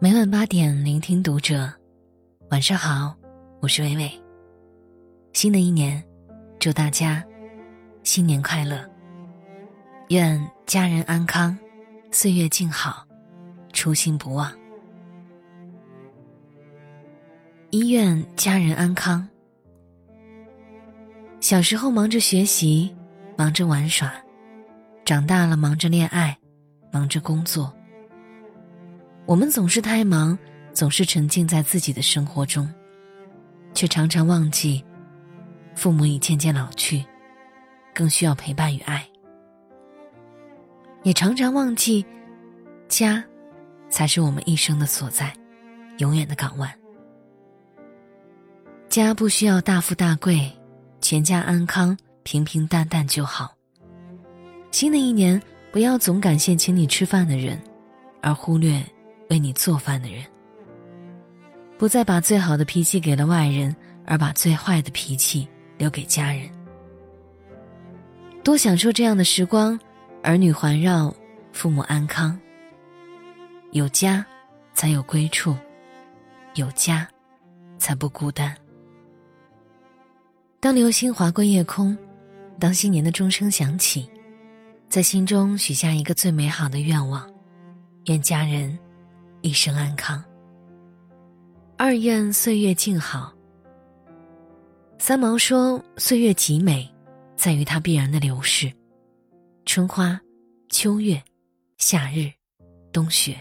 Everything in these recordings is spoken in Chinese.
每晚八点，聆听读者。晚上好，我是微微。新的一年，祝大家新年快乐！愿家人安康，岁月静好，初心不忘。医院家人安康。小时候忙着学习，忙着玩耍；长大了忙着恋爱，忙着工作。我们总是太忙，总是沉浸在自己的生活中，却常常忘记，父母已渐渐老去，更需要陪伴与爱。也常常忘记，家，才是我们一生的所在，永远的港湾。家不需要大富大贵，全家安康、平平淡淡就好。新的一年，不要总感谢请你吃饭的人，而忽略。为你做饭的人，不再把最好的脾气给了外人，而把最坏的脾气留给家人。多享受这样的时光，儿女环绕，父母安康。有家，才有归处；有家，才不孤单。当流星划过夜空，当新年的钟声响起，在心中许下一个最美好的愿望：愿家人。一生安康。二愿岁月静好。三毛说：“岁月极美，在于它必然的流逝。春花、秋月、夏日、冬雪。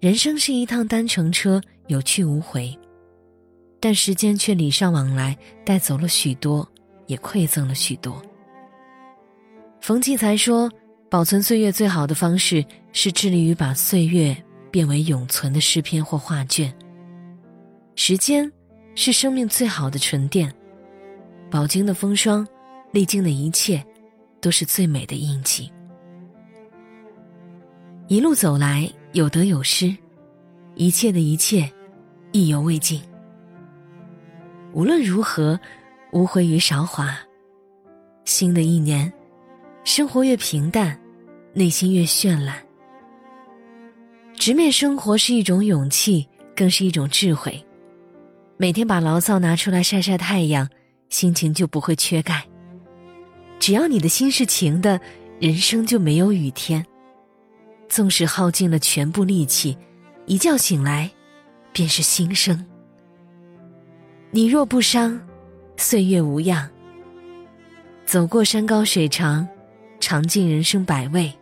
人生是一趟单程车，有去无回。但时间却礼尚往来，带走了许多，也馈赠了许多。”冯骥才说。保存岁月最好的方式是致力于把岁月变为永存的诗篇或画卷。时间是生命最好的沉淀，饱经的风霜，历经的一切，都是最美的印记。一路走来，有得有失，一切的一切，意犹未尽。无论如何，无悔于韶华。新的一年。生活越平淡，内心越绚烂。直面生活是一种勇气，更是一种智慧。每天把牢骚拿出来晒晒太阳，心情就不会缺钙。只要你的心是晴的，人生就没有雨天。纵使耗尽了全部力气，一觉醒来，便是新生。你若不伤，岁月无恙。走过山高水长。尝尽人生百味，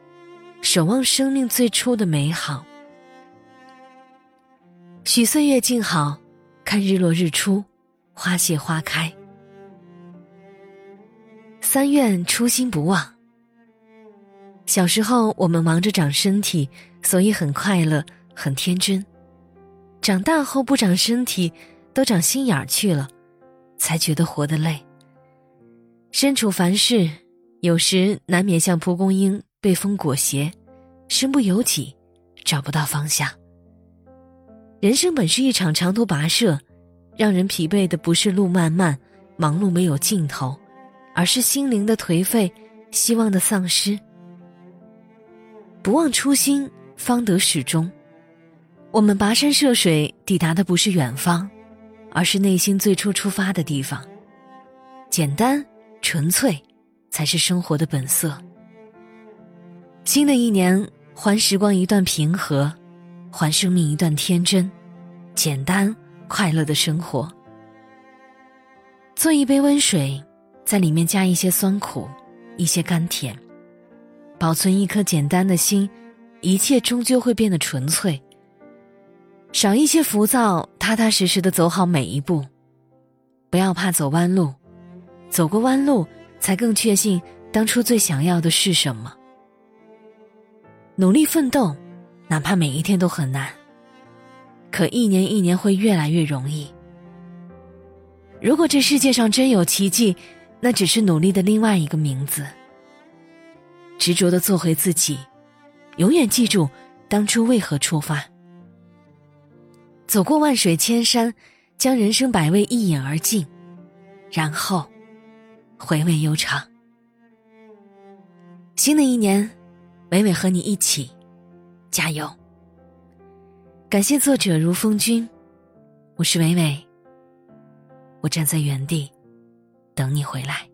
守望生命最初的美好。许岁月静好，看日落日出，花谢花开。三愿初心不忘。小时候我们忙着长身体，所以很快乐，很天真。长大后不长身体，都长心眼儿去了，才觉得活得累。身处凡事。有时难免像蒲公英被风裹挟，身不由己，找不到方向。人生本是一场长途跋涉，让人疲惫的不是路漫漫、忙碌没有尽头，而是心灵的颓废、希望的丧失。不忘初心，方得始终。我们跋山涉水，抵达的不是远方，而是内心最初出发的地方。简单，纯粹。才是生活的本色。新的一年，还时光一段平和，还生命一段天真，简单快乐的生活。做一杯温水，在里面加一些酸苦，一些甘甜，保存一颗简单的心，一切终究会变得纯粹。少一些浮躁，踏踏实实的走好每一步，不要怕走弯路，走过弯路。才更确信当初最想要的是什么。努力奋斗，哪怕每一天都很难，可一年一年会越来越容易。如果这世界上真有奇迹，那只是努力的另外一个名字。执着的做回自己，永远记住当初为何出发。走过万水千山，将人生百味一饮而尽，然后。回味悠长。新的一年，伟伟和你一起加油。感谢作者如风君，我是伟伟。我站在原地，等你回来。